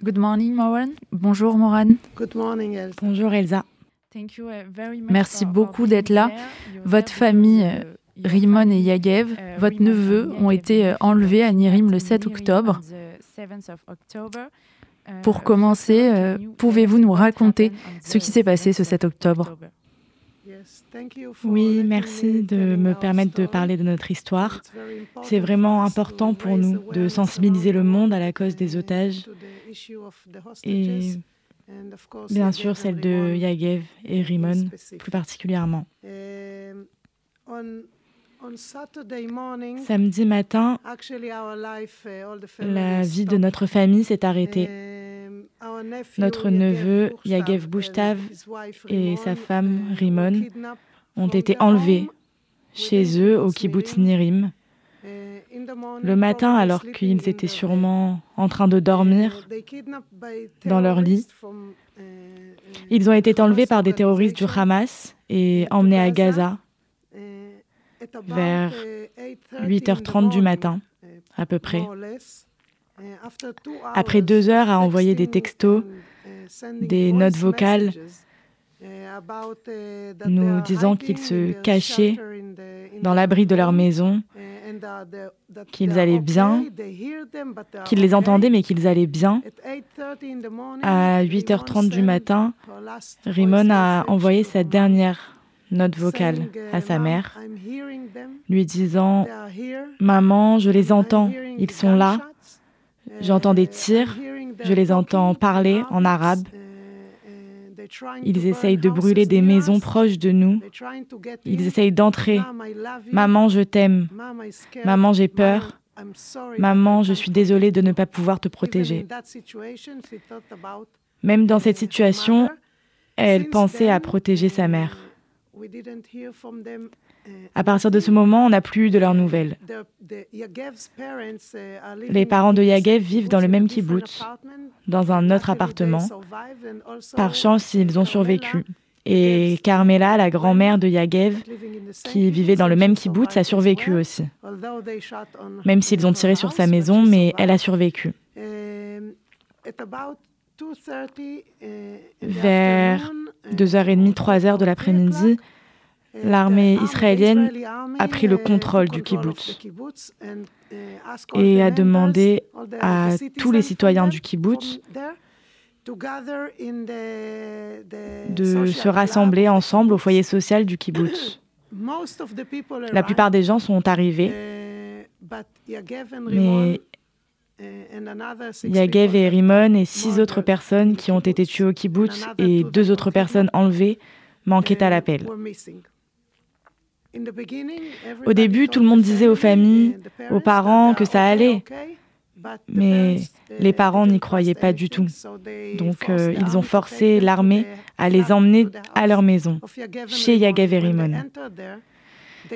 Good morning, Moran. Bonjour, Moran. Good morning, Elsa. Bonjour, Elsa. Merci beaucoup d'être là. Votre famille, euh, Rimon et Yagev, votre neveu, ont été euh, enlevés à Nirim le 7 octobre. Pour commencer, euh, pouvez-vous nous raconter ce qui s'est passé ce 7 octobre? Oui, merci de me permettre de parler de notre histoire. C'est vraiment important pour nous de sensibiliser le monde à la cause des otages et bien sûr celle de Yagev et Rimon plus particulièrement. Samedi matin, la vie de notre famille s'est arrêtée. Notre neveu Yagev Bouchtav et sa femme Rimon ont été enlevés chez eux au kibbutz Nirim. Le matin, alors qu'ils étaient sûrement en train de dormir dans leur lit, ils ont été enlevés par des terroristes du Hamas et emmenés à Gaza vers 8h30 du matin, à peu près. Après deux heures à envoyer des textos, des notes vocales, nous disant qu'ils se cachaient dans l'abri de leur maison, qu'ils allaient bien, qu'ils les entendaient mais qu'ils allaient bien. À 8h30 du matin, Rimon a envoyé sa dernière note vocale à sa mère, lui disant ⁇ Maman, je les entends, ils sont là, j'entends des tirs, je les entends parler en arabe, ils essayent de brûler des maisons proches de nous. Ils essayent d'entrer. Maman, je t'aime. Maman, j'ai peur. Maman, je suis désolée de ne pas pouvoir te protéger. Même dans cette situation, elle pensait à protéger sa mère. À partir de ce moment, on n'a plus eu de leurs nouvelles. Les parents de Yagev vivent dans le même kibbutz, dans un autre appartement. Par chance, ils ont survécu. Et Carmela, la grand-mère de Yagev, qui vivait dans le même kibbutz, a survécu aussi. Même s'ils ont tiré sur sa maison, mais elle a survécu. Vers 2h30, 3h de l'après-midi, l'armée israélienne a pris le contrôle du kibbutz et a demandé à tous les citoyens du kibbutz de se rassembler ensemble au foyer social du kibbutz. La plupart des gens sont arrivés, mais Yagev et Rimon et six autres personnes qui ont été tuées au kibbutz et deux autres personnes enlevées manquaient à l'appel. Au début, tout le monde disait aux familles, aux parents que ça allait, mais les parents n'y croyaient pas du tout. Donc euh, ils ont forcé l'armée à les emmener à leur maison, chez Yagev et Rimon.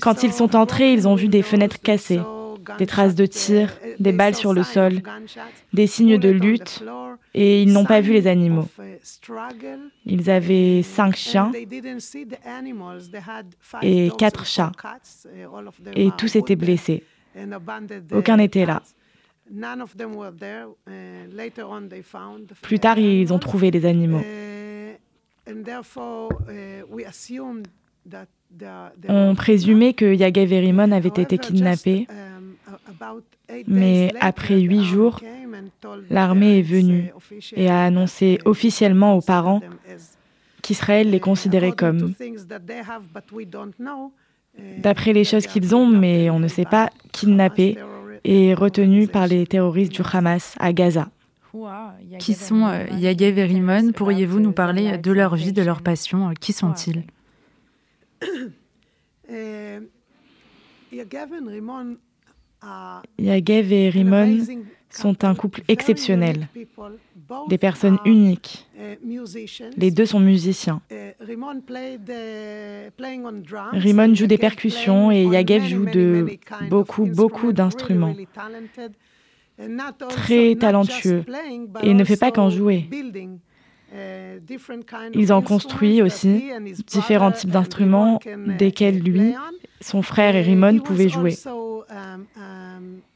Quand ils sont entrés, ils ont vu des fenêtres cassées, des traces de tirs, des balles sur le sol, des signes de lutte, et ils n'ont pas vu les animaux. Ils avaient cinq chiens et quatre chats, et tous étaient blessés. Aucun n'était là. Plus tard, ils ont trouvé les animaux. On présumait que Yagev et Rimon avaient été kidnappés, mais après huit jours, l'armée est venue et a annoncé officiellement aux parents qu'Israël les considérait comme, d'après les choses qu'ils ont, mais on ne sait pas, kidnappés et retenus par les terroristes du Hamas à Gaza. Qui sont euh, Yagev et Rimon? Pourriez-vous nous parler de leur vie, de leur passion? Qui sont-ils? Yagev et Rimon sont un couple exceptionnel, des personnes uniques. Les deux sont musiciens. Rimon joue des percussions et Yagev joue de beaucoup, beaucoup d'instruments. Très talentueux et ne fait pas qu'en jouer. Ils ont construit aussi différents types d'instruments desquels lui, son frère et Rimon pouvaient jouer.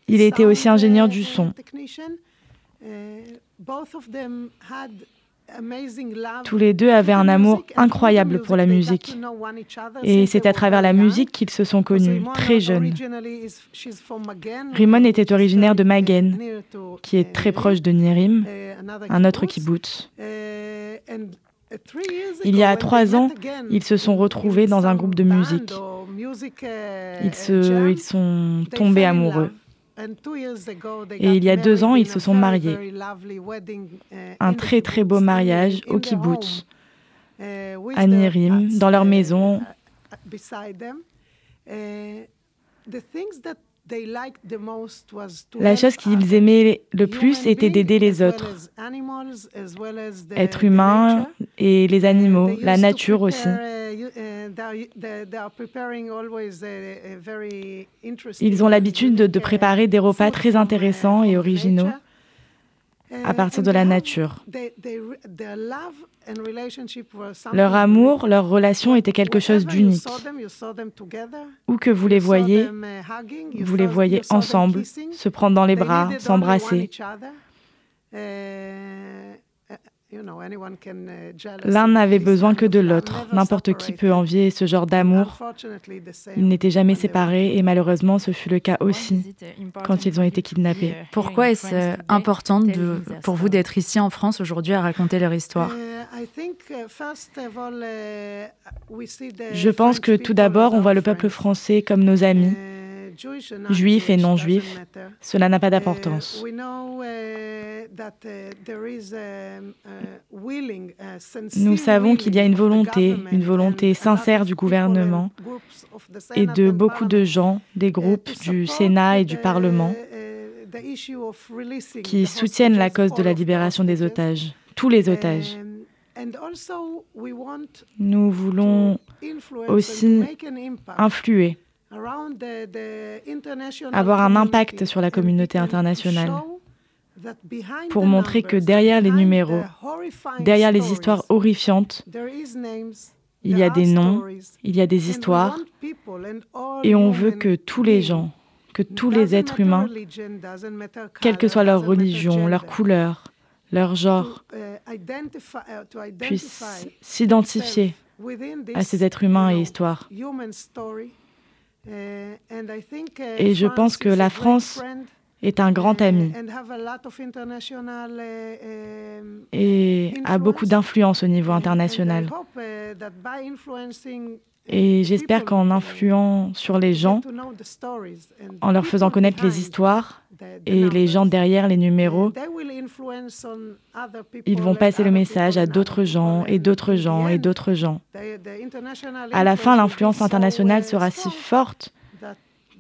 Il était aussi ingénieur du son. Tous les deux avaient un amour incroyable pour la musique. Et c'est à travers la musique qu'ils se sont connus, très jeunes. Rimon était originaire de Magen, qui est très proche de Nirim, un autre kibbutz. Il y a trois ans, ils se sont retrouvés dans un groupe de musique. Ils, se, ils sont tombés amoureux. Et il y a deux ans, ils se sont mariés. Un très très beau mariage au kibbutz, à Nirim, dans leur maison. La chose qu'ils aimaient le plus était d'aider les autres, êtres humains et les animaux, la nature aussi. Ils ont l'habitude de préparer des repas très intéressants et originaux à partir de la nature. Leur amour, leur relation était quelque chose d'unique. Où que vous les voyez, vous les voyez ensemble, se prendre dans les bras, s'embrasser. Uh, L'un n'avait besoin que de l'autre. N'importe qui peut envier ce genre d'amour. Ils n'étaient jamais séparés et malheureusement ce fut le cas aussi quand ils ont été kidnappés. Pourquoi est-ce euh, important de, pour vous d'être ici en France aujourd'hui à raconter leur histoire? Uh, uh, Je pense que tout d'abord on voit le peuple français comme nos amis juifs et non juifs, cela n'a pas d'importance. Nous savons qu'il y a une volonté, une volonté sincère du gouvernement et de beaucoup de gens, des groupes du Sénat et du Parlement, qui soutiennent la cause de la libération des otages, tous les otages. Nous voulons aussi influer avoir un impact sur la communauté internationale. pour montrer que derrière les numéros, derrière les histoires horrifiantes, il y a des noms, il y a des histoires, et on veut que tous les gens, que tous les êtres humains, quelle que soit leur religion, leur couleur, leur genre, uh, uh, puissent s'identifier à ces êtres humains et histoires. Uh, uh, Et je pense que la France est un grand ami uh, um, et a beaucoup d'influence au niveau international. Et j'espère qu'en influant sur les gens, en leur faisant connaître les histoires et les gens derrière les numéros, ils vont passer le message à d'autres gens et d'autres gens et d'autres gens. À la fin, l'influence internationale sera si forte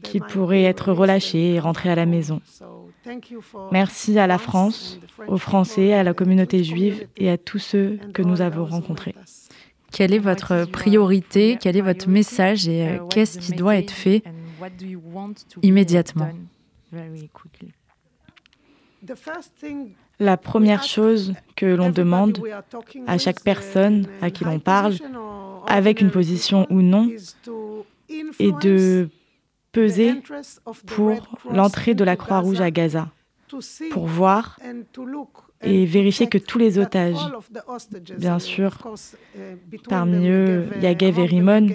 qu'ils pourraient être relâchés et rentrer à la maison. Merci à la France, aux Français, à la communauté juive et à tous ceux que nous avons rencontrés. Quelle est votre priorité? Quel est votre message Et euh, qu'est-ce qui doit être fait immédiatement? La première chose que l'on demande à chaque personne à qui l'on parle, avec une position ou non, est de peser pour l'entrée de la Croix-Rouge à Gaza, pour voir et vérifier que tous les otages, bien sûr, parmi eux Yagev et Rimon,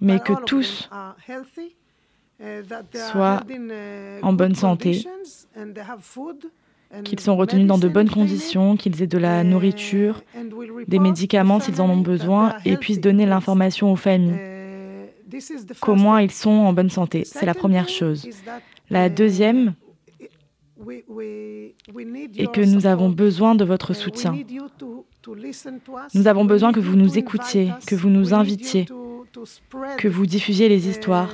mais que tous soient en bonne santé, qu'ils sont retenus dans de bonnes conditions, qu'ils aient de la nourriture, des médicaments s'ils en ont besoin, et puissent donner l'information aux familles comment ils sont en bonne santé. C'est la première chose. La deuxième est que nous avons besoin de votre soutien. Nous avons besoin que vous nous écoutiez, que vous nous invitiez, que vous diffusiez les histoires,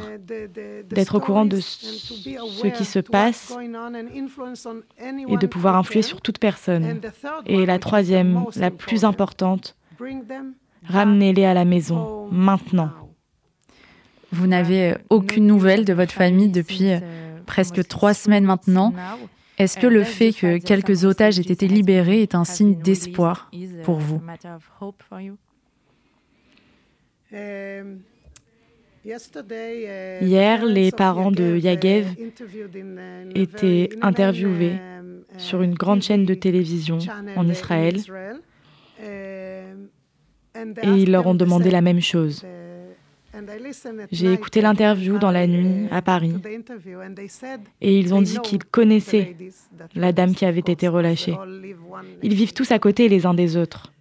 d'être au courant de ce qui se passe et de pouvoir influer sur toute personne. Et la troisième, la plus importante, ramenez-les à la maison, maintenant. Vous n'avez aucune nouvelle de votre famille depuis euh, presque trois semaines maintenant. Est-ce que le fait que quelques otages aient été libérés est un signe d'espoir pour vous? Hier, les parents de Yagev étaient interviewés sur une grande chaîne de télévision en Israël et ils leur ont demandé la même chose. J'ai écouté l'interview dans la nuit à Paris et ils ont dit qu'ils connaissaient la dame qui avait été relâchée. Ils vivent tous à côté les uns des autres.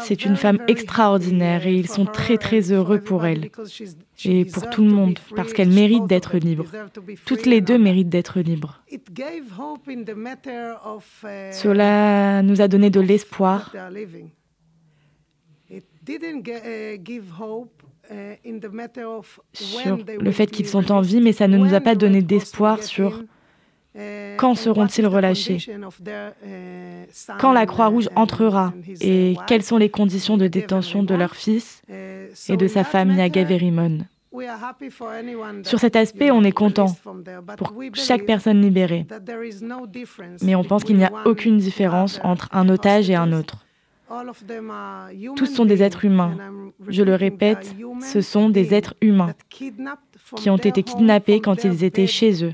C'est une femme extraordinaire et ils sont très très heureux pour elle et pour tout le monde parce qu'elle mérite d'être libre. Toutes les deux méritent d'être libres. Cela nous a donné de l'espoir sur le fait qu'ils sont en vie, mais ça ne nous a pas donné d'espoir sur uh, quand seront-ils relâchés uh, Quand la Croix-Rouge entrera Et quelles sont les conditions de détention de leur fils uh, et de sa femme Yagaverimon Sur cet aspect, on est content pour chaque personne libérée. Mais on pense qu'il n'y a aucune différence entre un otage et un autre. Tous sont des êtres humains. Je le répète, ce sont des êtres humains qui ont été kidnappés quand ils étaient chez eux,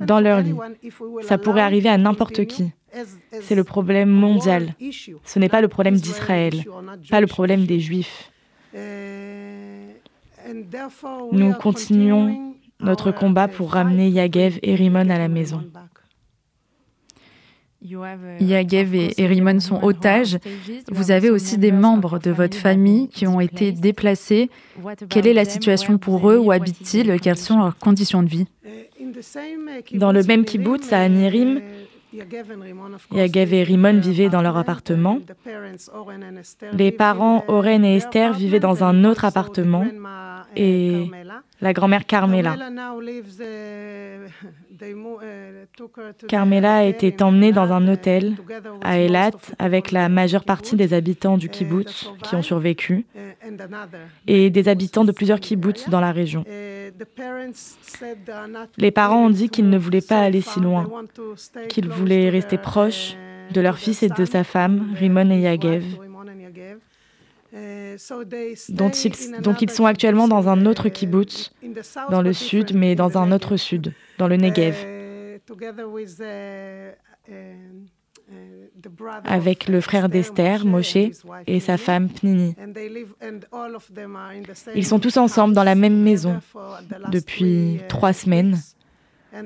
dans leur lit. Ça pourrait arriver à n'importe qui. C'est le problème mondial. Ce n'est pas le problème d'Israël, pas le problème des Juifs. Nous continuons notre combat pour ramener Yagev et Rimon à la maison. Yagev et Erimon sont otages. Vous avez aussi des membres de votre famille qui ont été déplacés. Quelle est la situation pour eux? Où habitent-ils? Quelles sont leurs conditions de vie? Dans le même kibbutz à Anirim, Yagev et Rimon vivaient dans leur appartement. Les parents Oren et Esther vivaient dans un autre appartement et la grand-mère Carmela. Carmela a été emmenée dans un hôtel à Eilat avec la majeure partie des habitants du kibbutz qui ont survécu et des habitants de plusieurs kibbutz dans la région. Les parents ont dit qu'ils ne voulaient pas aller si loin, qu'ils voulaient rester proches de leur fils et de sa femme, Rimon et Yagev. Donc ils sont actuellement dans un autre kibbutz, dans le sud, mais dans un autre sud, dans le Negev. Avec le frère d'Esther, Moshe, et sa femme Pnini. Ils sont tous ensemble dans la même maison depuis uh, trois semaines. Uh,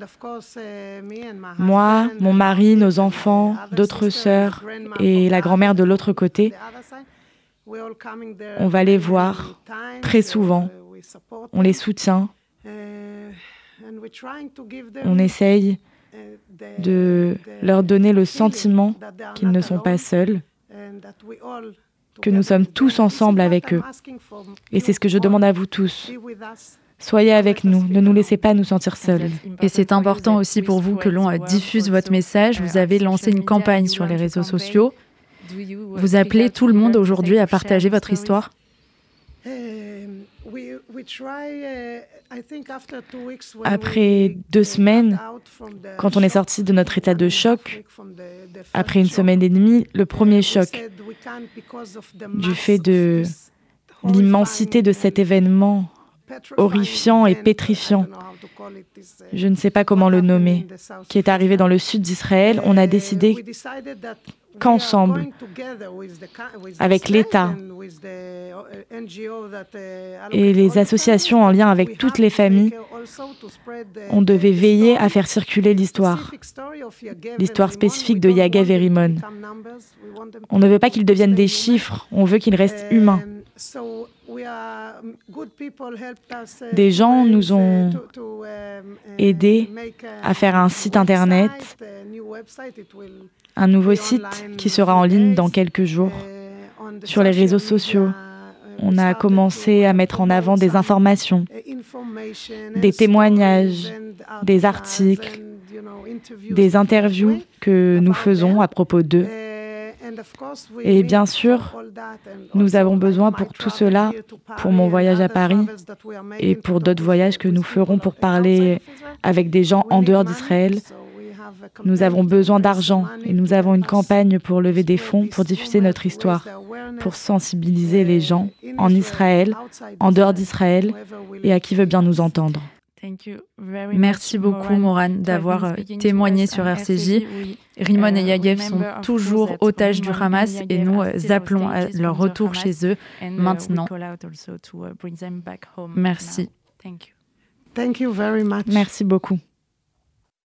Moi, mon mari, nos enfants, d'autres sœurs et la grand-mère de l'autre côté, on va les voir très souvent. On les soutient. Uh, on essaye de leur donner le sentiment qu'ils ne sont pas seuls, que nous sommes tous ensemble avec eux. Et c'est ce que je demande à vous tous. Soyez avec nous, ne nous laissez pas nous sentir seuls. Et c'est important aussi pour vous que l'on diffuse votre message. Vous avez lancé une campagne sur les réseaux sociaux. Vous appelez tout le monde aujourd'hui à partager votre histoire? Après deux semaines, quand on est sorti de notre état de choc, après une semaine et demie, le premier choc du fait de l'immensité de cet événement horrifiant et pétrifiant, je ne sais pas comment le nommer, qui est arrivé dans le sud d'Israël, on a décidé qu'ensemble, avec l'État et les associations en lien avec toutes les familles, on devait veiller à faire circuler l'histoire, l'histoire spécifique de Yagev et Rimon. On ne veut pas qu'ils deviennent des chiffres, on veut qu'ils restent humains. Des gens nous ont aidés à faire un site internet, un nouveau site qui sera en ligne dans quelques jours sur les réseaux sociaux. On a commencé à mettre en avant des informations, des témoignages, des articles, des interviews que nous faisons à propos d'eux. Et bien sûr, nous avons besoin pour tout cela, pour mon voyage à Paris et pour d'autres voyages que nous ferons pour parler avec des gens en dehors d'Israël. Nous avons besoin d'argent et nous avons une campagne pour lever des fonds pour diffuser notre histoire, pour sensibiliser les gens en Israël, en dehors d'Israël et à qui veut bien nous entendre. Merci beaucoup, Moran, d'avoir euh, témoigné sur RCJ. Rimon et uh, Yagev sont toujours otages du Hamas et nous euh, appelons à leur retour chez eux uh, maintenant. Uh, Merci. Merci beaucoup.